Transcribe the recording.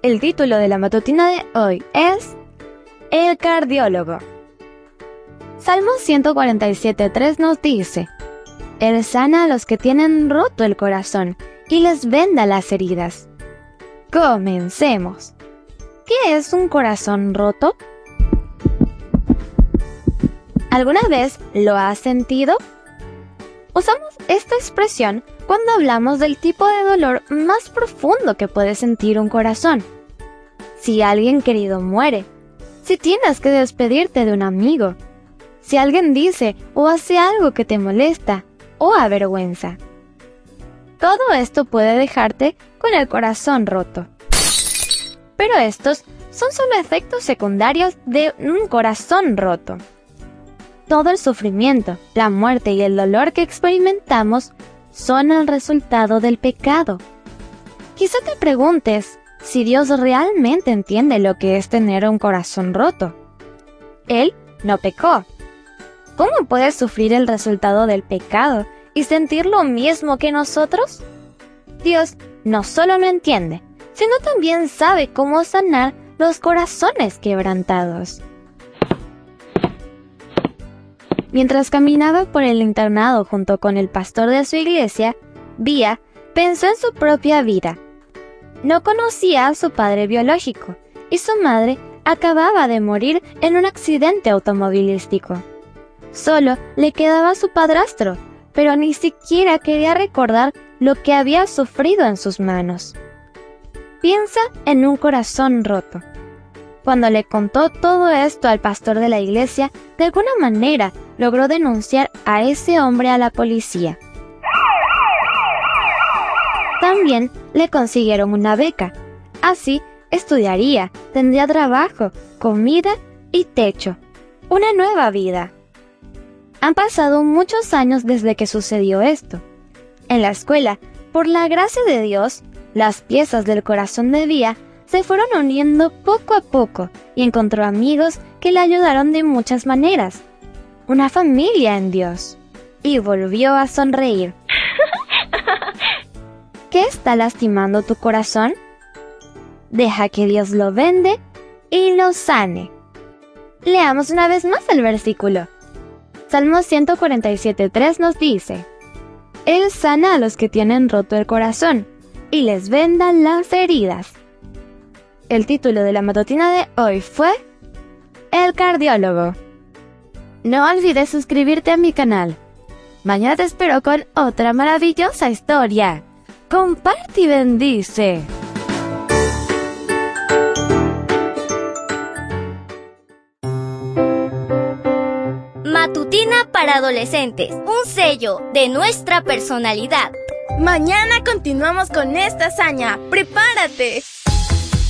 El título de la matutina de hoy es El cardiólogo. Salmo 147.3 nos dice, Él sana a los que tienen roto el corazón y les venda las heridas. Comencemos. ¿Qué es un corazón roto? ¿Alguna vez lo has sentido? Usamos esta expresión cuando hablamos del tipo de dolor más profundo que puede sentir un corazón. Si alguien querido muere, si tienes que despedirte de un amigo, si alguien dice o hace algo que te molesta o avergüenza. Todo esto puede dejarte con el corazón roto. Pero estos son solo efectos secundarios de un corazón roto. Todo el sufrimiento, la muerte y el dolor que experimentamos son el resultado del pecado. Quizá te preguntes si Dios realmente entiende lo que es tener un corazón roto. Él no pecó. ¿Cómo puede sufrir el resultado del pecado y sentir lo mismo que nosotros? Dios no solo lo entiende, sino también sabe cómo sanar los corazones quebrantados. Mientras caminaba por el internado junto con el pastor de su iglesia, Vía pensó en su propia vida. No conocía a su padre biológico y su madre acababa de morir en un accidente automovilístico. Solo le quedaba su padrastro, pero ni siquiera quería recordar lo que había sufrido en sus manos. Piensa en un corazón roto. Cuando le contó todo esto al pastor de la iglesia, de alguna manera logró denunciar a ese hombre a la policía. También le consiguieron una beca. Así estudiaría, tendría trabajo, comida y techo. Una nueva vida. Han pasado muchos años desde que sucedió esto. En la escuela, por la gracia de Dios, las piezas del corazón de Vía se fueron uniendo poco a poco y encontró amigos que le ayudaron de muchas maneras. Una familia en Dios. Y volvió a sonreír. ¿Qué está lastimando tu corazón? Deja que Dios lo vende y lo sane. Leamos una vez más el versículo. Salmo 147.3 nos dice, Él sana a los que tienen roto el corazón y les venda las heridas. El título de la matutina de hoy fue El cardiólogo. No olvides suscribirte a mi canal. Mañana te espero con otra maravillosa historia. Comparte y bendice. Matutina para adolescentes, un sello de nuestra personalidad. Mañana continuamos con esta hazaña. ¡Prepárate!